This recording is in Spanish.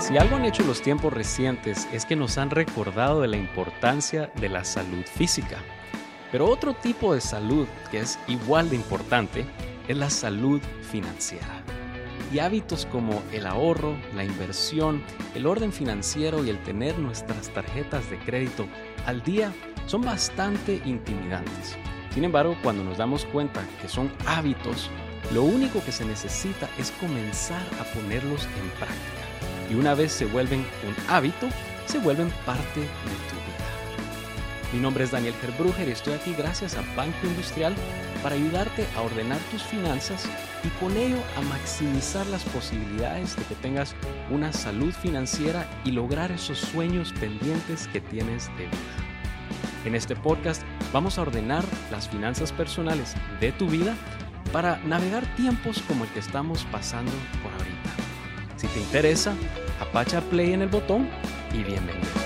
Si algo han hecho los tiempos recientes es que nos han recordado de la importancia de la salud física. Pero otro tipo de salud que es igual de importante es la salud financiera. Y hábitos como el ahorro, la inversión, el orden financiero y el tener nuestras tarjetas de crédito al día son bastante intimidantes. Sin embargo, cuando nos damos cuenta que son hábitos, lo único que se necesita es comenzar a ponerlos en práctica. Y una vez se vuelven un hábito, se vuelven parte de tu vida. Mi nombre es Daniel Gerbruger y estoy aquí gracias a Banco Industrial para ayudarte a ordenar tus finanzas y con ello a maximizar las posibilidades de que tengas una salud financiera y lograr esos sueños pendientes que tienes de vida. En este podcast vamos a ordenar las finanzas personales de tu vida para navegar tiempos como el que estamos pasando por ahorita. Te interesa, apacha play en el botón y bienvenido.